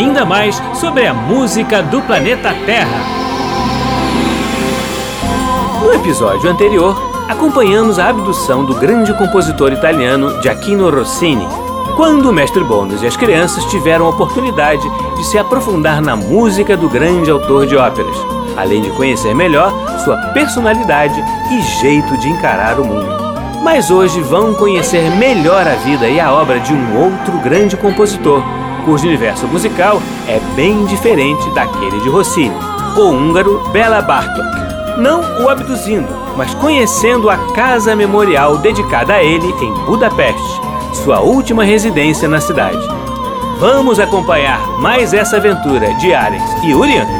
ainda mais sobre a música do planeta Terra. No episódio anterior, acompanhamos a abdução do grande compositor italiano Giacchino Rossini, quando o mestre Bônus e as crianças tiveram a oportunidade de se aprofundar na música do grande autor de óperas, além de conhecer melhor sua personalidade e jeito de encarar o mundo. Mas hoje vão conhecer melhor a vida e a obra de um outro grande compositor, cujo universo musical é bem diferente daquele de Rossini, o húngaro Bela Bartok. Não o abduzindo, mas conhecendo a casa memorial dedicada a ele em Budapeste, sua última residência na cidade. Vamos acompanhar mais essa aventura de Alex e Urian?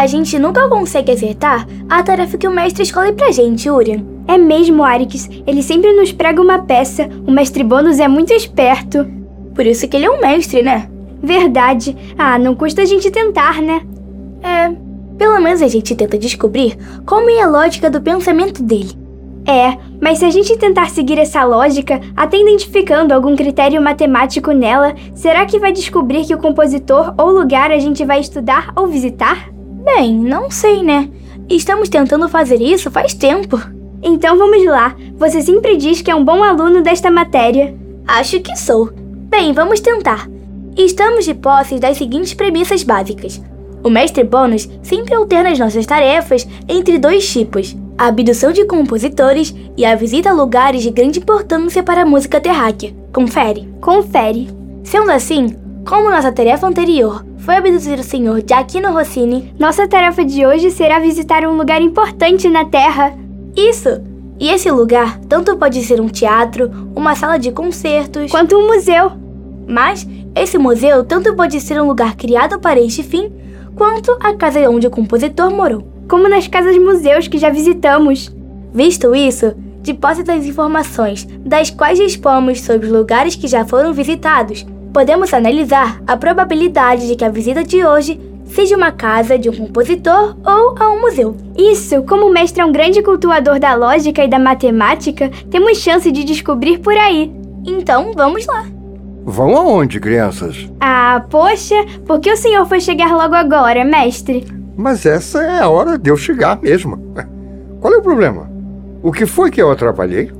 A gente nunca consegue acertar a tarefa que o mestre escolhe pra gente, Urian. É mesmo, Arix. Ele sempre nos prega uma peça. O mestre Bônus é muito esperto. Por isso que ele é um mestre, né? Verdade. Ah, não custa a gente tentar, né? É. Pelo menos a gente tenta descobrir como é a lógica do pensamento dele. É, mas se a gente tentar seguir essa lógica, até identificando algum critério matemático nela, será que vai descobrir que o compositor ou lugar a gente vai estudar ou visitar? Bem, não sei, né? Estamos tentando fazer isso faz tempo. Então vamos lá. Você sempre diz que é um bom aluno desta matéria. Acho que sou. Bem, vamos tentar. Estamos de posse das seguintes premissas básicas. O mestre Bônus sempre alterna as nossas tarefas entre dois tipos: a abdução de compositores e a visita a lugares de grande importância para a música terráquea. Confere. Confere. Sendo assim, como nossa tarefa anterior foi abduzir o senhor Giacchino Rossini, nossa tarefa de hoje será visitar um lugar importante na Terra. Isso! E esse lugar tanto pode ser um teatro, uma sala de concertos, quanto um museu. Mas esse museu tanto pode ser um lugar criado para este fim, quanto a casa onde o compositor morou. Como nas casas-museus que já visitamos. Visto isso, de posse das informações das quais dispomos sobre os lugares que já foram visitados, podemos analisar a probabilidade de que a visita de hoje seja uma casa de um compositor ou a um museu. Isso, como o mestre é um grande cultuador da lógica e da matemática, temos chance de descobrir por aí. Então, vamos lá. Vão aonde, crianças? Ah, poxa, por que o senhor foi chegar logo agora, mestre? Mas essa é a hora de eu chegar mesmo. Qual é o problema? O que foi que eu atrapalhei?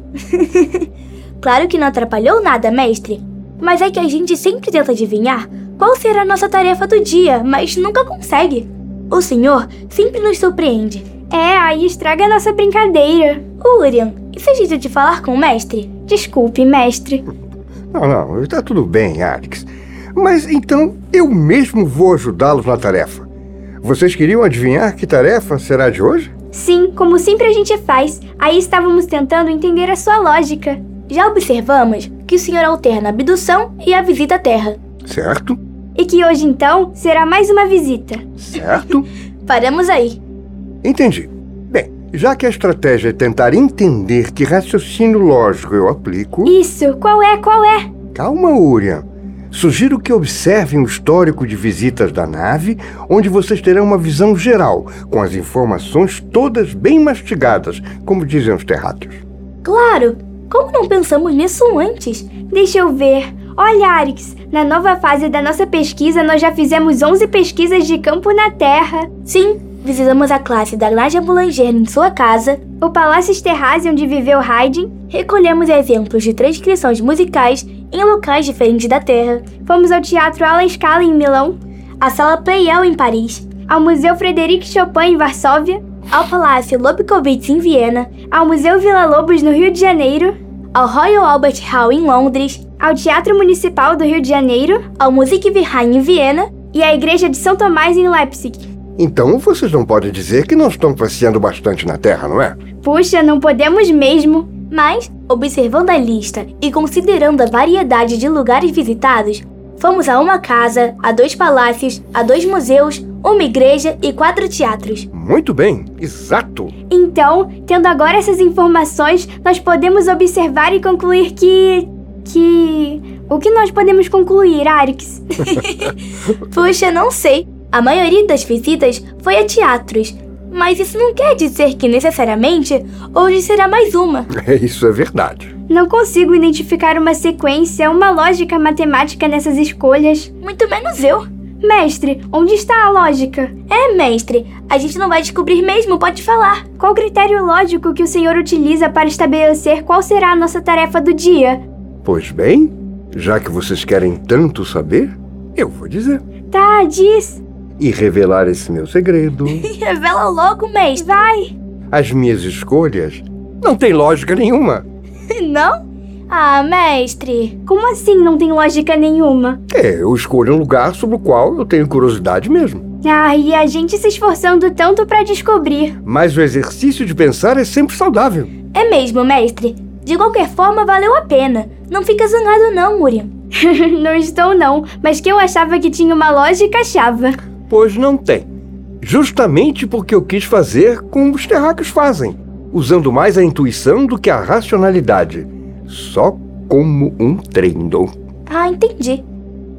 claro que não atrapalhou nada, mestre. Mas é que a gente sempre tenta adivinhar qual será a nossa tarefa do dia, mas nunca consegue. O senhor sempre nos surpreende. É, aí estraga a nossa brincadeira. Urian, isso é jeito de falar com o mestre? Desculpe, mestre. Não, não, está tudo bem, Alex. Mas então eu mesmo vou ajudá-los na tarefa. Vocês queriam adivinhar que tarefa será de hoje? Sim, como sempre a gente faz. Aí estávamos tentando entender a sua lógica. Já observamos que o senhor alterna a abdução e a visita à Terra. Certo. E que hoje então será mais uma visita. Certo. Paramos aí. Entendi. Bem, já que a estratégia é tentar entender que raciocínio lógico eu aplico. Isso, qual é, qual é? Calma, Urian. Sugiro que observem o histórico de visitas da nave, onde vocês terão uma visão geral, com as informações todas bem mastigadas, como dizem os terráqueos. Claro! Como não pensamos nisso antes? Deixa eu ver. Olha, Arix, na nova fase da nossa pesquisa, nós já fizemos 11 pesquisas de campo na Terra. Sim, visitamos a classe da Nadia Boulanger em sua casa, o Palácio Esterhazy onde viveu Haydn, recolhemos exemplos de transcrições musicais em locais diferentes da Terra, fomos ao Teatro Alla Scala em Milão, a Sala Pleyel em Paris, ao Museu Frederic Chopin em Varsóvia, ao Palácio Lobkowitz em Viena, ao Museu Vila Lobos no Rio de Janeiro, ao Royal Albert Hall em Londres, ao Teatro Municipal do Rio de Janeiro, ao Musikverein em Viena e à Igreja de São Tomás em Leipzig. Então vocês não podem dizer que não estão passeando bastante na Terra, não é? Puxa, não podemos mesmo. Mas, observando a lista e considerando a variedade de lugares visitados, fomos a uma casa, a dois palácios, a dois museus, uma igreja e quatro teatros. Muito bem, exato. Então, tendo agora essas informações, nós podemos observar e concluir que. que. O que nós podemos concluir, Arix? Puxa, não sei. A maioria das visitas foi a teatros, mas isso não quer dizer que necessariamente hoje será mais uma. Isso é verdade. Não consigo identificar uma sequência, uma lógica matemática nessas escolhas. Muito menos eu. Mestre, onde está a lógica? É, mestre, a gente não vai descobrir mesmo, pode falar. Qual critério lógico que o senhor utiliza para estabelecer qual será a nossa tarefa do dia? Pois bem, já que vocês querem tanto saber, eu vou dizer. Tá, diz. E revelar esse meu segredo. Revela logo, mestre. Vai. As minhas escolhas não têm lógica nenhuma. Não? Ah, mestre. Como assim não tem lógica nenhuma? É, eu escolho um lugar sobre o qual eu tenho curiosidade mesmo. Ah, e a gente se esforçando tanto para descobrir. Mas o exercício de pensar é sempre saudável. É mesmo, mestre. De qualquer forma, valeu a pena. Não fica zangado não, Muriel. não estou não, mas que eu achava que tinha uma lógica, achava. Pois não tem. Justamente porque eu quis fazer como os terráqueos fazem, usando mais a intuição do que a racionalidade. Só como um treino. Ah, entendi.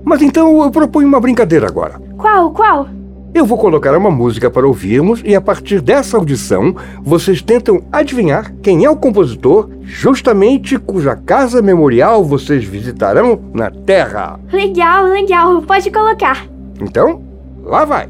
Mas então eu proponho uma brincadeira agora. Qual, qual? Eu vou colocar uma música para ouvirmos e a partir dessa audição vocês tentam adivinhar quem é o compositor, justamente cuja casa memorial vocês visitarão na Terra. Legal, legal. Pode colocar. Então, lá vai.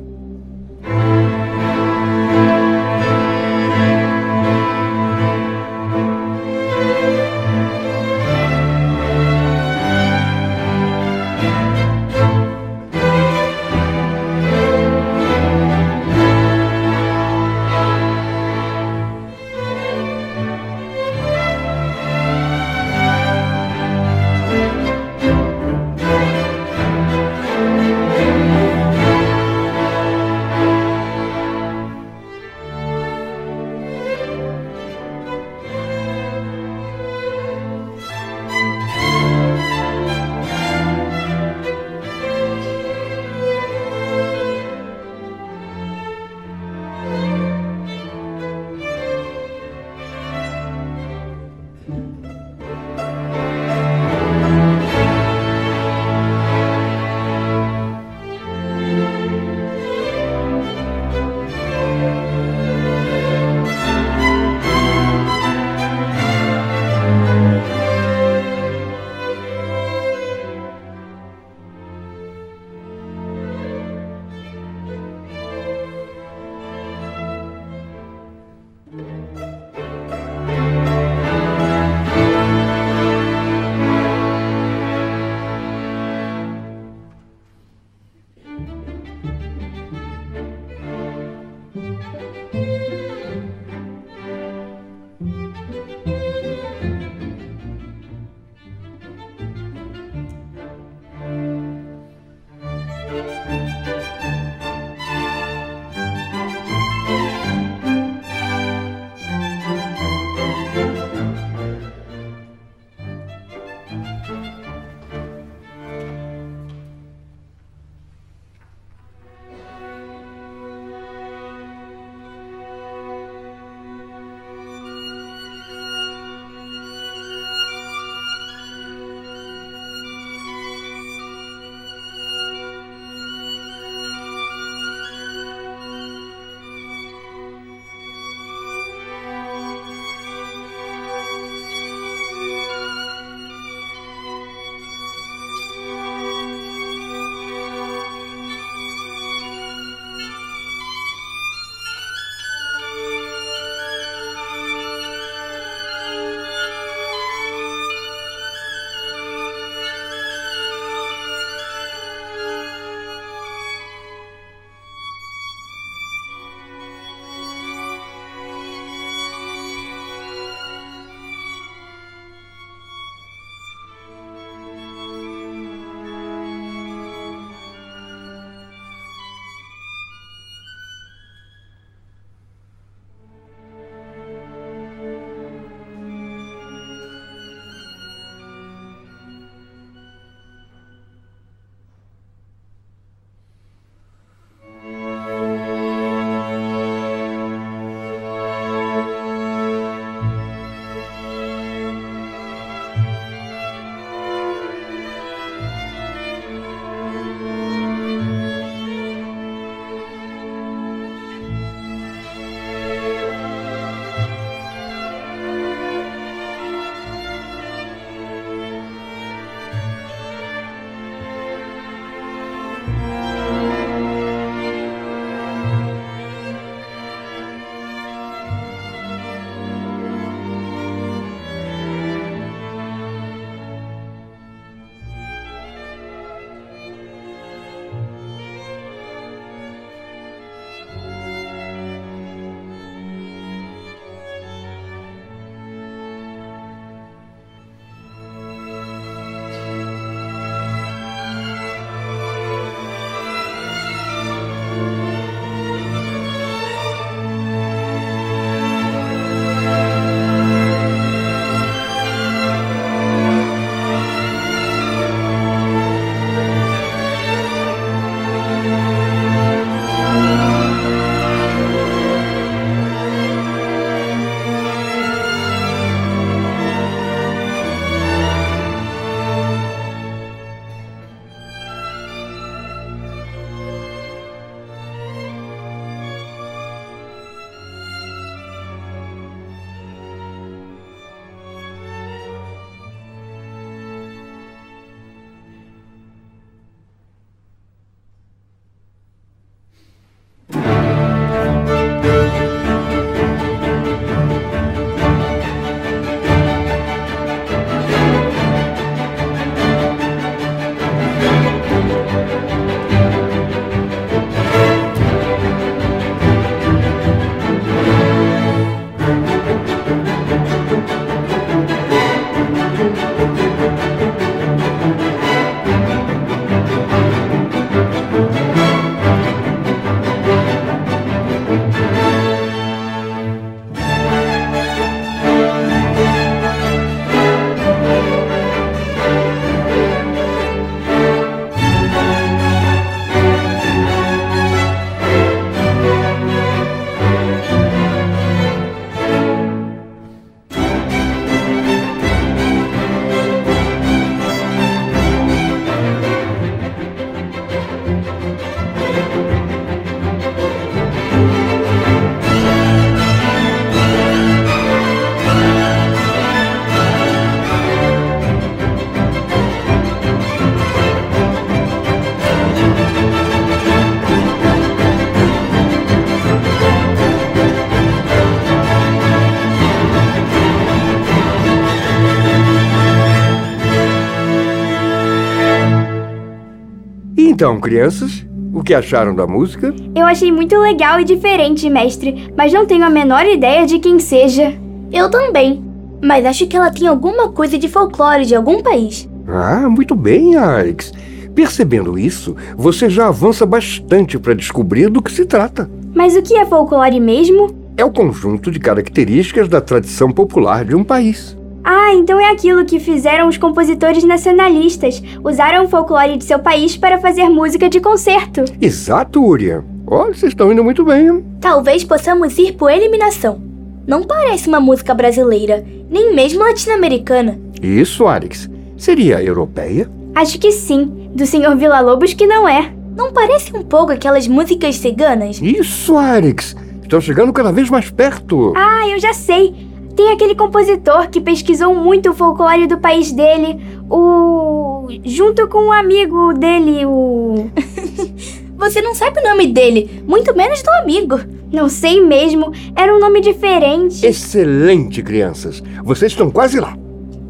Então, crianças, o que acharam da música? Eu achei muito legal e diferente, mestre, mas não tenho a menor ideia de quem seja. Eu também. Mas acho que ela tem alguma coisa de folclore de algum país. Ah, muito bem, Alex. Percebendo isso, você já avança bastante para descobrir do que se trata. Mas o que é folclore mesmo? É o conjunto de características da tradição popular de um país. Ah, então é aquilo que fizeram os compositores nacionalistas. Usaram o folclore de seu país para fazer música de concerto. Exato, Uriah. Olha, vocês estão indo muito bem. hein? Talvez possamos ir por eliminação. Não parece uma música brasileira, nem mesmo latino-americana. Isso, Alex. Seria europeia? Acho que sim. Do Sr. Villa-Lobos que não é. Não parece um pouco aquelas músicas ciganas? Isso, Alex. Estão chegando cada vez mais perto. Ah, eu já sei. Tem aquele compositor que pesquisou muito o folclore do país dele, o. junto com um amigo dele, o. Você não sabe o nome dele, muito menos do amigo. Não sei mesmo, era um nome diferente. Excelente, crianças. Vocês estão quase lá.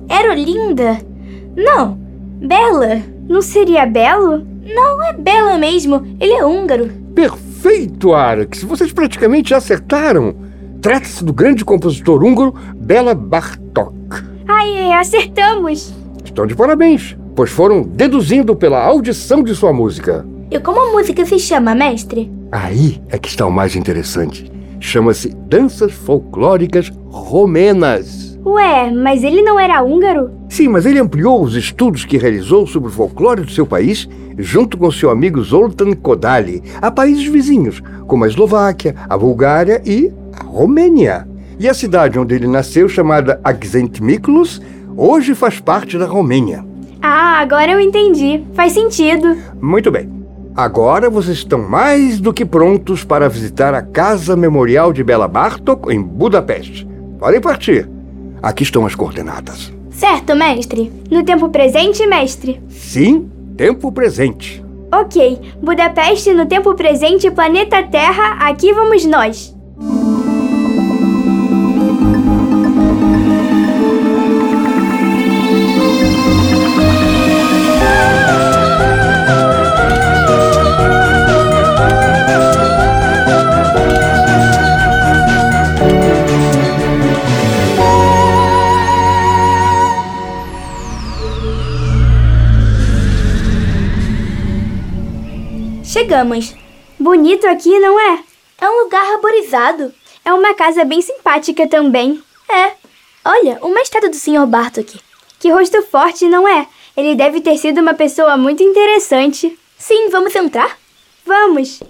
Era linda? Não, Bela. Não seria Belo? Não é Bela mesmo, ele é húngaro. Perfeito, Alex. Vocês praticamente acertaram. Trata-se do grande compositor húngaro Bela Bartok. Ai, acertamos. Estão de parabéns, pois foram deduzindo pela audição de sua música. E como a música se chama, mestre? Aí é que está o mais interessante. Chama-se Danças Folclóricas Romenas. Ué, mas ele não era húngaro? Sim, mas ele ampliou os estudos que realizou sobre o folclore do seu país junto com seu amigo Zoltan Kodali a países vizinhos, como a Eslováquia, a Bulgária e Romênia. E a cidade onde ele nasceu, chamada Accent Miklus, hoje faz parte da Romênia. Ah, agora eu entendi. Faz sentido. Muito bem. Agora vocês estão mais do que prontos para visitar a Casa Memorial de Bela Bartok em Budapeste. Podem partir. Aqui estão as coordenadas. Certo, mestre. No tempo presente, mestre? Sim, tempo presente. Ok. Budapeste no tempo presente, planeta Terra, aqui vamos nós. Chegamos. Bonito aqui, não é? É um lugar arborizado. É uma casa bem simpática também. É. Olha, uma estátua do Sr. Bartok. Que rosto forte, não é? Ele deve ter sido uma pessoa muito interessante. Sim, vamos entrar? Vamos.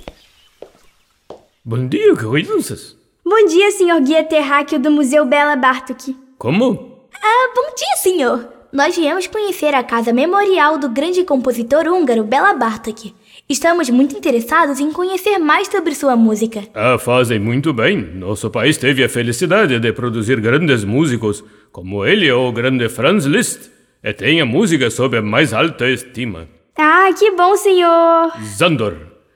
Bom dia, crianças. Bom dia, senhor guia terráqueo do Museu Bela Bartok. Como? Ah, bom dia, senhor. Nós viemos conhecer a casa memorial do grande compositor húngaro Bela Bartok. Estamos muito interessados em conhecer mais sobre sua música. Ah, fazem muito bem. Nosso país teve a felicidade de produzir grandes músicos, como ele ou o grande Franz Liszt, e tem a música sob a mais alta estima. Ah, que bom, senhor. Zandor.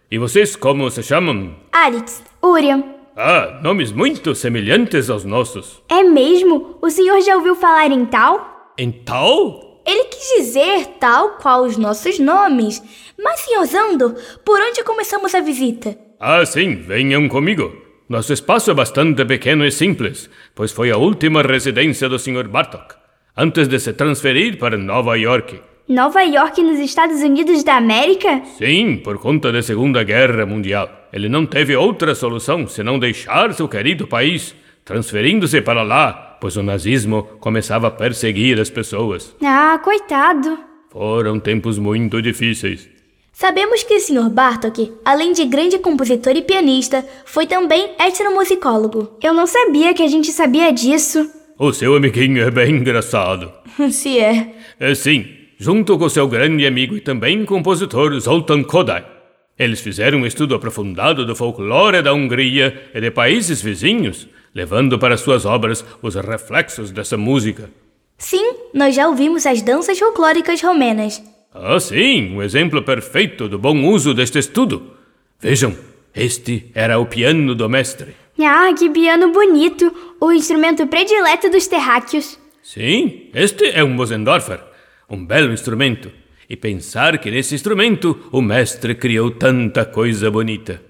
E vocês como se chamam? Alex, Uriam. Ah, nomes muito semelhantes aos nossos. É mesmo? O senhor já ouviu falar em tal? Em tal? Ele quis dizer tal qual os nossos nomes. Mas, senhor Zandor, por onde começamos a visita? Ah, sim, venham comigo. Nosso espaço é bastante pequeno e simples, pois foi a última residência do Sr. Bartok, antes de se transferir para Nova York. Nova York nos Estados Unidos da América? Sim, por conta da Segunda Guerra Mundial. Ele não teve outra solução senão deixar seu querido país, transferindo-se para lá, pois o nazismo começava a perseguir as pessoas. Ah, coitado. Foram tempos muito difíceis. Sabemos que o Sr. Bartok, além de grande compositor e pianista, foi também etnomusicólogo. Eu não sabia que a gente sabia disso. O seu amiguinho é bem engraçado. Se é. É sim, junto com seu grande amigo e também compositor Zoltan Kodály. Eles fizeram um estudo aprofundado do folclore da Hungria e de países vizinhos, levando para suas obras os reflexos dessa música. Sim, nós já ouvimos as danças folclóricas romenas. Ah, sim, um exemplo perfeito do bom uso deste estudo. Vejam, este era o piano do mestre. Ah, que piano bonito! O instrumento predileto dos terráqueos. Sim, este é um Mosendorfer, um belo instrumento. E pensar que nesse instrumento o mestre criou tanta coisa bonita.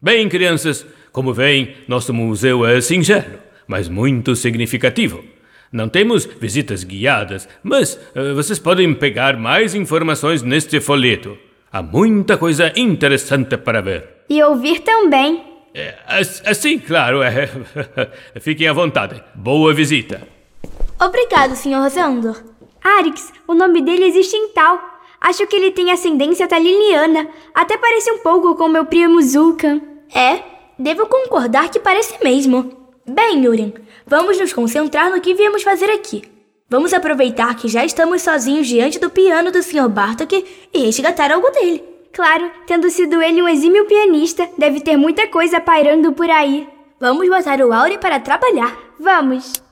Bem, crianças, como veem, nosso museu é singelo, mas muito significativo. Não temos visitas guiadas, mas uh, vocês podem pegar mais informações neste folheto. Há muita coisa interessante para ver. E ouvir também. É, assim, claro, é. Fiquem à vontade. Boa visita. Obrigado, Sr. Rosandor. Arix, o nome dele existe em tal. Acho que ele tem ascendência taliliana. Até parece um pouco com meu primo Zulkan. É, devo concordar que parece mesmo. Bem, Yurin, vamos nos concentrar no que viemos fazer aqui. Vamos aproveitar que já estamos sozinhos diante do piano do Sr. Bartok e resgatar algo dele. Claro, tendo sido ele um exímio pianista, deve ter muita coisa pairando por aí. Vamos botar o Auri para trabalhar. Vamos!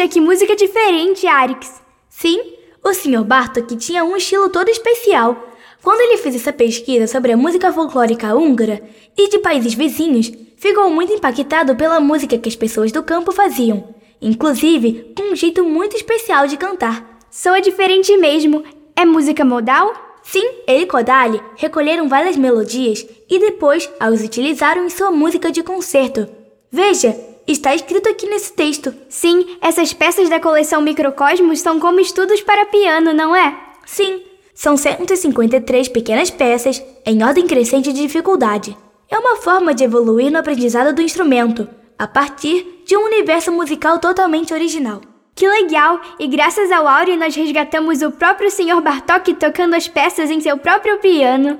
Puxa, que música diferente, Arix. Sim, o Sr. Bartok tinha um estilo todo especial. Quando ele fez essa pesquisa sobre a música folclórica húngara e de países vizinhos, ficou muito impactado pela música que as pessoas do campo faziam, inclusive com um jeito muito especial de cantar. Soa diferente mesmo. É música modal? Sim, ele e Kodali recolheram várias melodias e depois as utilizaram em sua música de concerto. Veja, está escrito aqui nesse texto. Sim, essas peças da coleção Microcosmos são como estudos para piano, não é? Sim, são 153 pequenas peças em ordem crescente de dificuldade. É uma forma de evoluir no aprendizado do instrumento, a partir de um universo musical totalmente original. Que legal! E graças ao Auri nós resgatamos o próprio Sr. Bartok tocando as peças em seu próprio piano.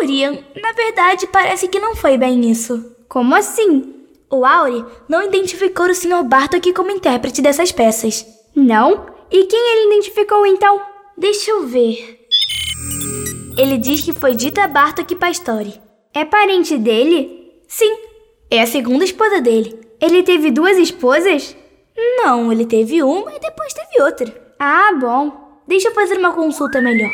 Urian, na verdade parece que não foi bem isso. Como assim? O Auri não identificou o Sr. Bartok como intérprete dessas peças. Não? E quem ele identificou então? Deixa eu ver. Ele diz que foi Dita Bartok Pastore. É parente dele? Sim, é a segunda esposa dele. Ele teve duas esposas? Não, ele teve uma e depois teve outra. Ah, bom. Deixa eu fazer uma consulta melhor.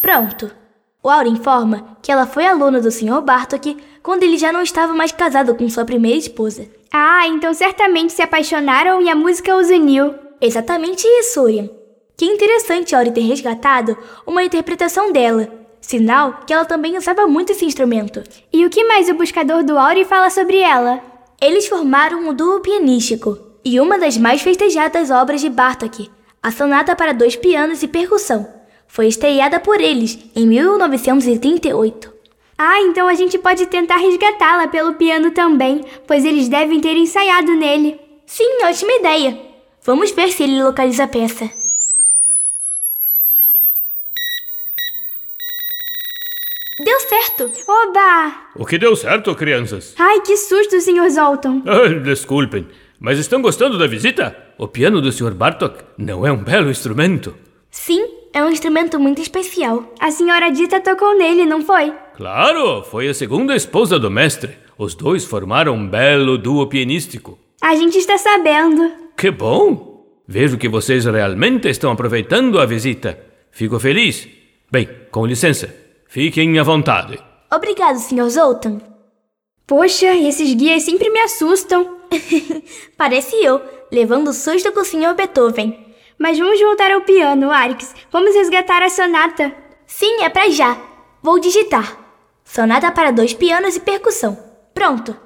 Pronto. O Aura informa que ela foi aluna do Sr. Bartok quando ele já não estava mais casado com sua primeira esposa. Ah, então certamente se apaixonaram e a música os uniu. Exatamente isso, Urian. Que interessante Auri ter resgatado uma interpretação dela. Sinal que ela também usava muito esse instrumento. E o que mais o buscador do Auri fala sobre ela? Eles formaram um duo pianístico e uma das mais festejadas obras de Bartok, a Sonata para dois pianos e percussão, foi estreada por eles em 1938. Ah, então a gente pode tentar resgatá-la pelo piano também, pois eles devem ter ensaiado nele. Sim, ótima ideia. Vamos ver se ele localiza a peça. Deu certo! Oba! O que deu certo, crianças? Ai, que susto, Sr. Zoltan! Ah, desculpem, mas estão gostando da visita? O piano do Sr. Bartok não é um belo instrumento? Sim, é um instrumento muito especial. A senhora Dita tocou nele, não foi? Claro, foi a segunda esposa do mestre. Os dois formaram um belo duo pianístico. A gente está sabendo. Que bom! Vejo que vocês realmente estão aproveitando a visita. Fico feliz. Bem, com licença. Fiquem à vontade. Obrigado, Sr. Zoltan. Poxa, esses guias sempre me assustam. Parece eu, levando susto com o Sr. Beethoven. Mas vamos voltar ao piano, Arix. Vamos resgatar a sonata. Sim, é pra já. Vou digitar. Sonata para dois pianos e percussão. Pronto.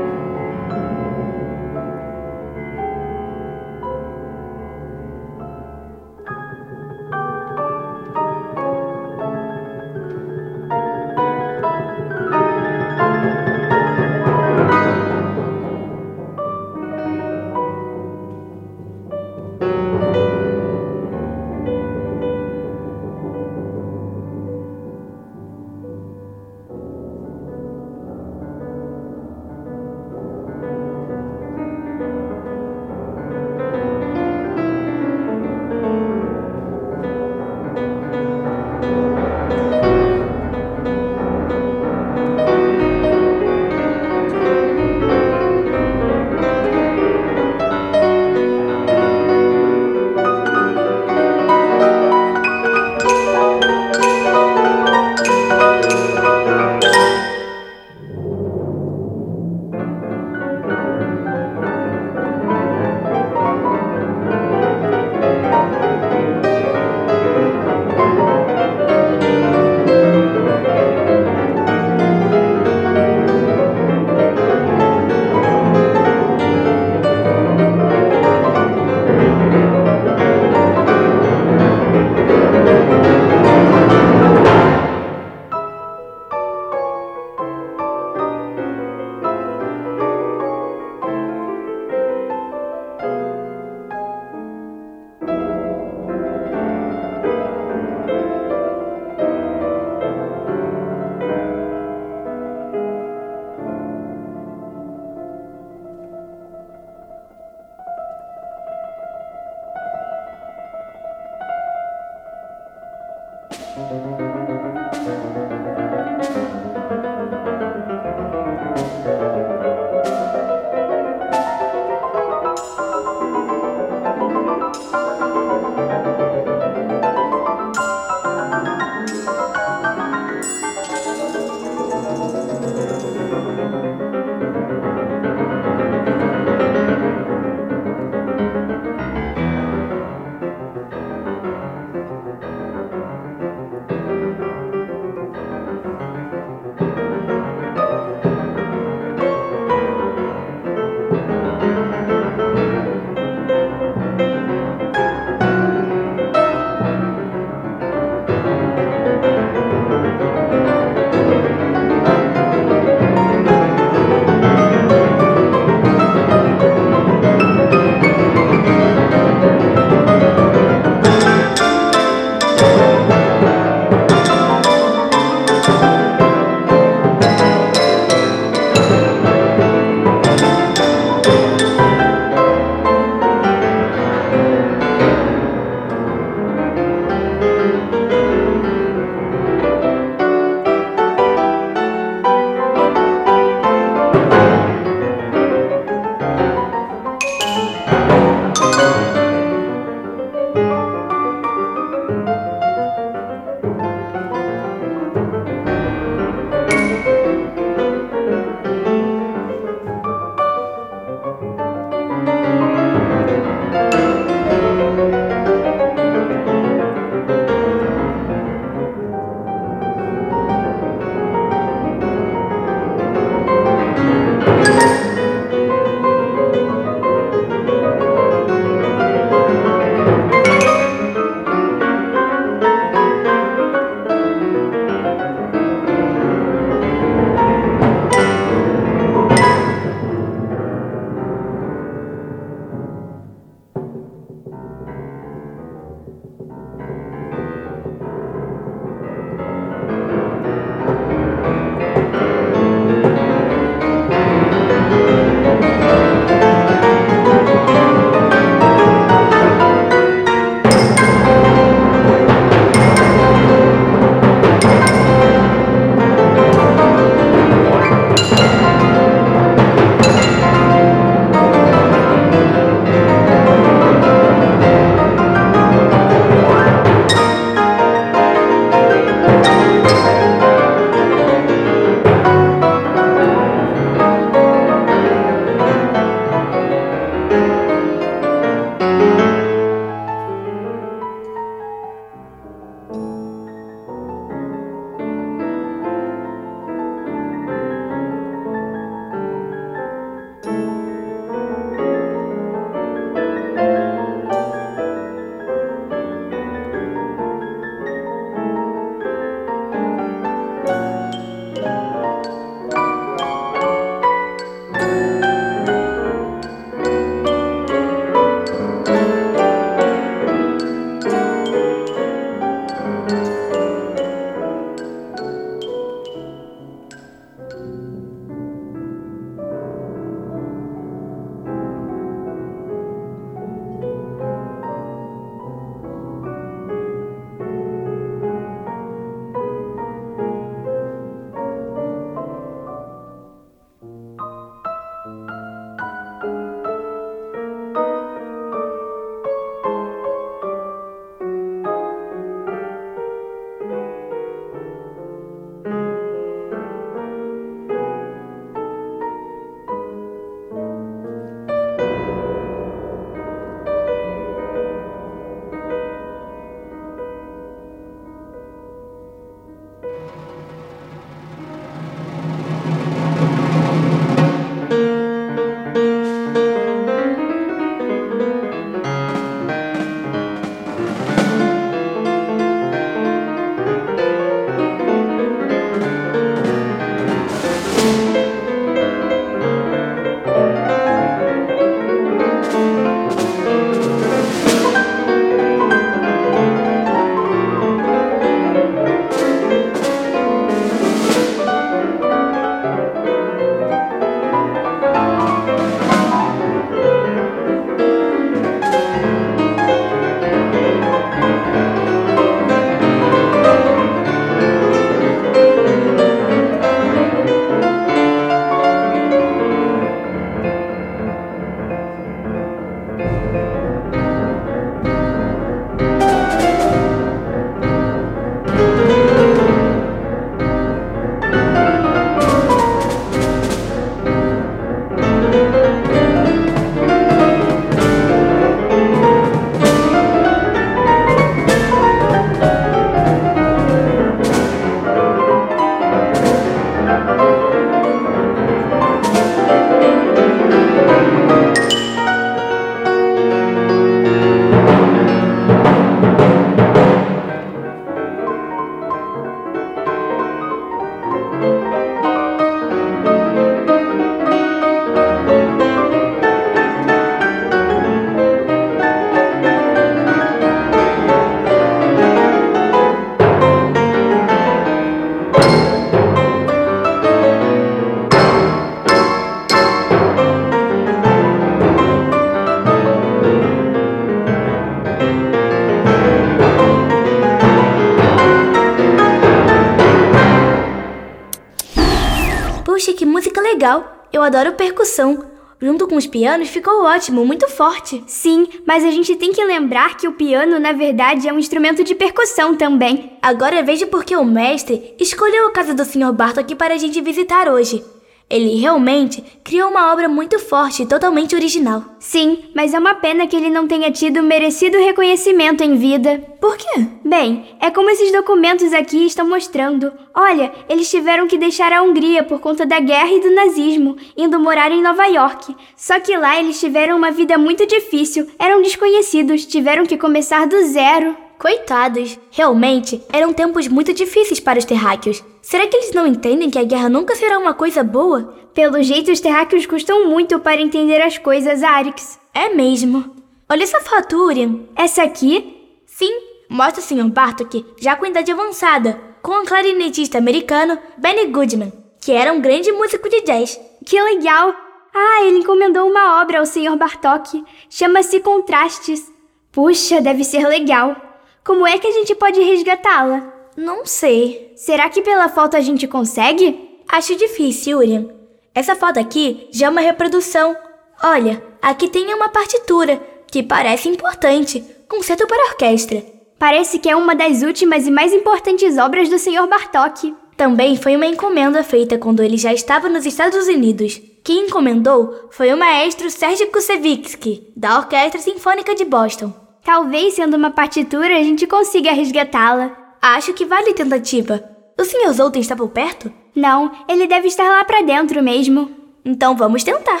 Legal! Eu adoro percussão. Junto com os pianos ficou ótimo, muito forte. Sim, mas a gente tem que lembrar que o piano, na verdade, é um instrumento de percussão também. Agora vejo por que o mestre escolheu a casa do Sr. Bartok para a gente visitar hoje. Ele realmente criou uma obra muito forte e totalmente original. Sim, mas é uma pena que ele não tenha tido merecido reconhecimento em vida. Por quê? Bem, é como esses documentos aqui estão mostrando. Olha, eles tiveram que deixar a Hungria por conta da guerra e do nazismo, indo morar em Nova York. Só que lá eles tiveram uma vida muito difícil, eram desconhecidos, tiveram que começar do zero. Coitados! Realmente, eram tempos muito difíceis para os terráqueos. Será que eles não entendem que a guerra nunca será uma coisa boa? Pelo jeito, os terráqueos custam muito para entender as coisas, Arix. É mesmo. Olha essa foto, Urian. Essa aqui? Sim, mostra o Sr. Bartok já com idade avançada, com o clarinetista americano Benny Goodman, que era um grande músico de jazz. Que legal! Ah, ele encomendou uma obra ao Sr. Bartok. Chama-se Contrastes. Puxa, deve ser legal. Como é que a gente pode resgatá-la? Não sei. Será que pela foto a gente consegue? Acho difícil, Urian. Essa foto aqui já é uma reprodução. Olha, aqui tem uma partitura, que parece importante. Concerto para orquestra. Parece que é uma das últimas e mais importantes obras do Sr. Bartok. Também foi uma encomenda feita quando ele já estava nos Estados Unidos. Quem encomendou foi o maestro Serge Kusevitsky, da Orquestra Sinfônica de Boston. Talvez, sendo uma partitura, a gente consiga resgatá-la. Acho que vale tentativa. O Sr. Zoltan está por perto? Não, ele deve estar lá para dentro mesmo. Então vamos tentar.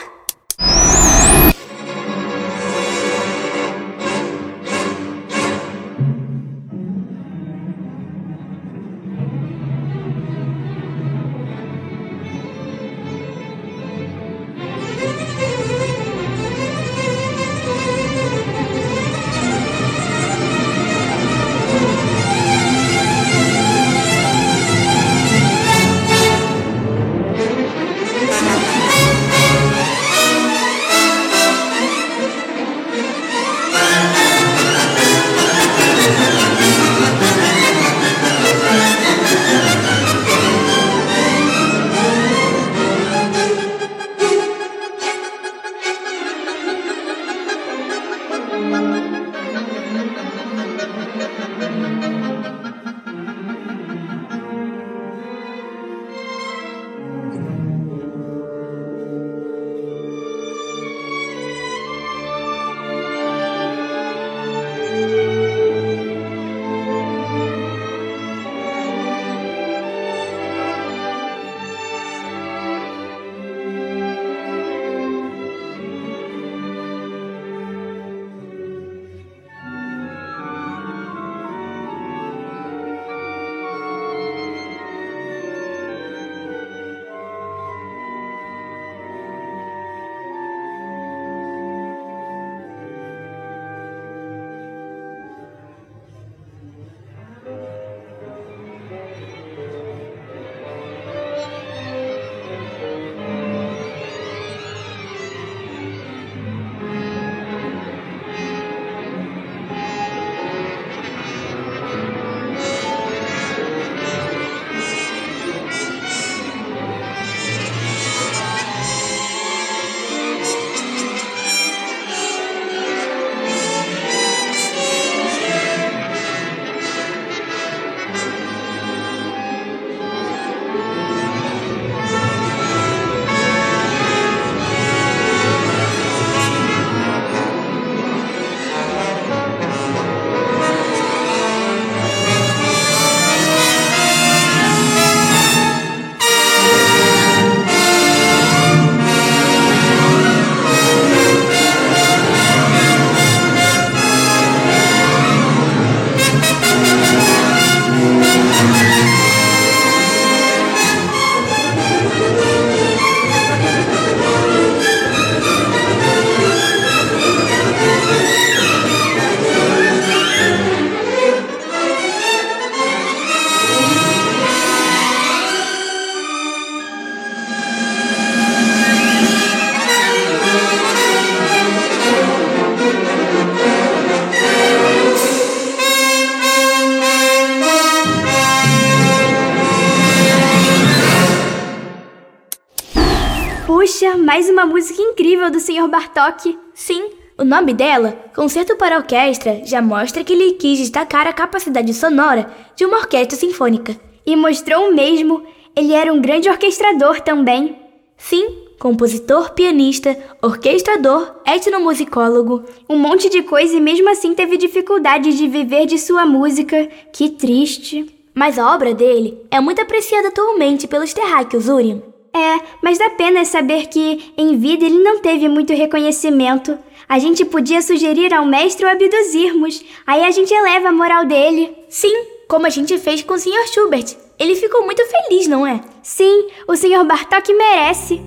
Música incrível do Sr. Bartok. Sim, o nome dela, Concerto para Orquestra, já mostra que ele quis destacar a capacidade sonora de uma orquestra sinfônica. E mostrou mesmo, ele era um grande orquestrador também. Sim, compositor, pianista, orquestrador, etnomusicólogo, um monte de coisa e mesmo assim teve dificuldade de viver de sua música. Que triste. Mas a obra dele é muito apreciada atualmente pelos terráqueos Urian. É, mas dá pena saber que, em vida, ele não teve muito reconhecimento. A gente podia sugerir ao mestre o abduzirmos, aí a gente eleva a moral dele. Sim, como a gente fez com o Sr. Schubert. Ele ficou muito feliz, não é? Sim, o Sr. Bartok merece.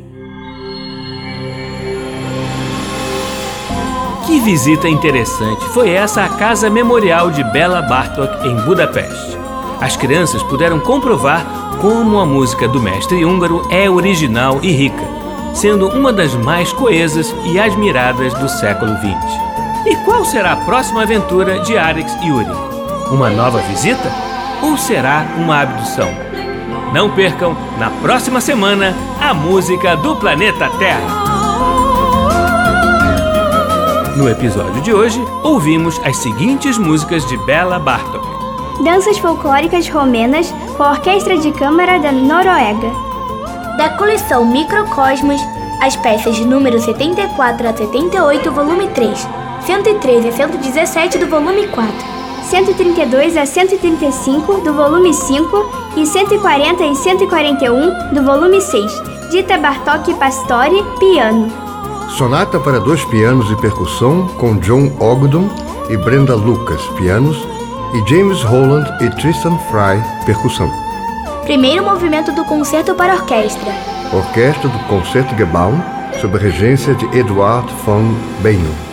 Que visita interessante foi essa à Casa Memorial de Bela Bartok em Budapeste. As crianças puderam comprovar como a música do mestre húngaro é original e rica, sendo uma das mais coesas e admiradas do século XX. E qual será a próxima aventura de e Yuri? Uma nova visita? Ou será uma abdução? Não percam, na próxima semana, a música do planeta Terra. No episódio de hoje, ouvimos as seguintes músicas de Bela Bartok: Danças folclóricas romenas com a Orquestra de Câmara da Noruega. Da coleção Microcosmos, as peças de número 74 a 78, volume 3, 113 a 117 do volume 4, 132 a 135 do volume 5 e 140 e 141 do volume 6. Dita Bartok Pastore, piano. Sonata para dois pianos e percussão com John Ogden e Brenda Lucas, pianos, e James Holland e Tristan Fry, percussão. Primeiro movimento do Concerto para Orquestra. Orquestra do Concertgebouw, sob a regência de Eduard von Beinum.